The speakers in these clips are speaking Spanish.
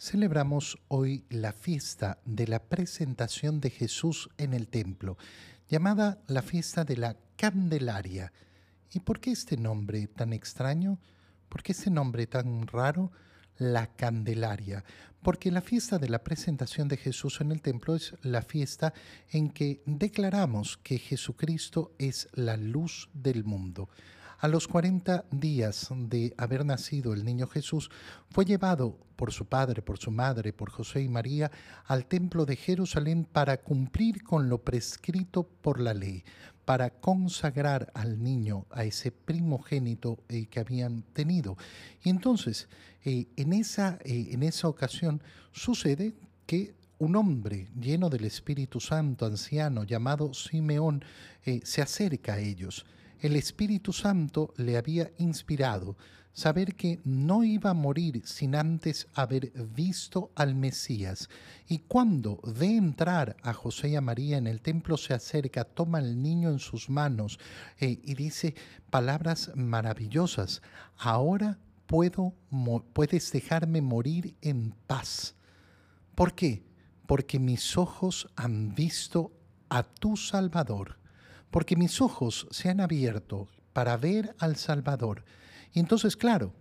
Celebramos hoy la fiesta de la presentación de Jesús en el templo, llamada la fiesta de la Candelaria. ¿Y por qué este nombre tan extraño? ¿Por qué este nombre tan raro? La Candelaria. Porque la fiesta de la presentación de Jesús en el templo es la fiesta en que declaramos que Jesucristo es la luz del mundo. A los 40 días de haber nacido el niño Jesús, fue llevado por su padre, por su madre, por José y María al templo de Jerusalén para cumplir con lo prescrito por la ley, para consagrar al niño, a ese primogénito eh, que habían tenido. Y entonces, eh, en, esa, eh, en esa ocasión sucede que un hombre lleno del Espíritu Santo, anciano, llamado Simeón, se acerca a ellos el Espíritu Santo le había inspirado saber que no iba a morir sin antes haber visto al Mesías. Y cuando ve entrar a José y a María en el templo, se acerca, toma al niño en sus manos eh, y dice palabras maravillosas. Ahora puedo, puedes dejarme morir en paz. ¿Por qué? Porque mis ojos han visto a tu Salvador porque mis ojos se han abierto para ver al Salvador. Y entonces, claro,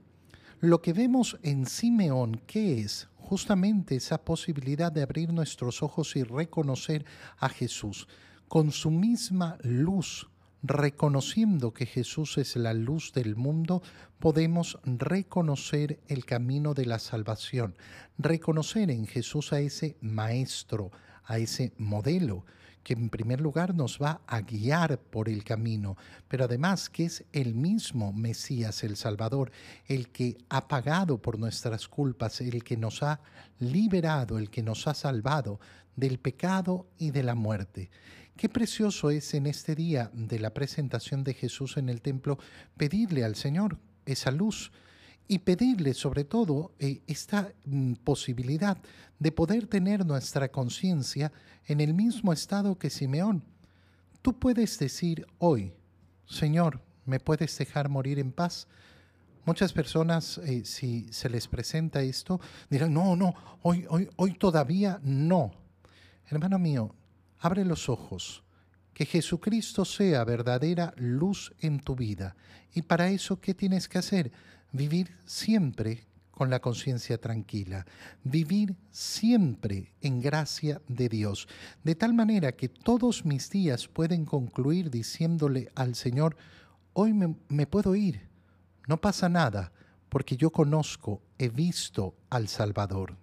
lo que vemos en Simeón, ¿qué es? Justamente esa posibilidad de abrir nuestros ojos y reconocer a Jesús con su misma luz. Reconociendo que Jesús es la luz del mundo, podemos reconocer el camino de la salvación, reconocer en Jesús a ese maestro, a ese modelo, que en primer lugar nos va a guiar por el camino, pero además que es el mismo Mesías, el Salvador, el que ha pagado por nuestras culpas, el que nos ha liberado, el que nos ha salvado del pecado y de la muerte. Qué precioso es en este día de la presentación de Jesús en el templo pedirle al Señor esa luz, y pedirle sobre todo eh, esta mm, posibilidad de poder tener nuestra conciencia en el mismo estado que Simeón. Tú puedes decir hoy, Señor, ¿me puedes dejar morir en paz? Muchas personas, eh, si se les presenta esto, dirán, no, no, hoy, hoy, hoy todavía no. Hermano mío, abre los ojos, que Jesucristo sea verdadera luz en tu vida. Y para eso, ¿qué tienes que hacer? vivir siempre con la conciencia tranquila, vivir siempre en gracia de Dios, de tal manera que todos mis días pueden concluir diciéndole al Señor, hoy me, puedo ir, no pasa nada, porque yo conozco, he visto al Salvador.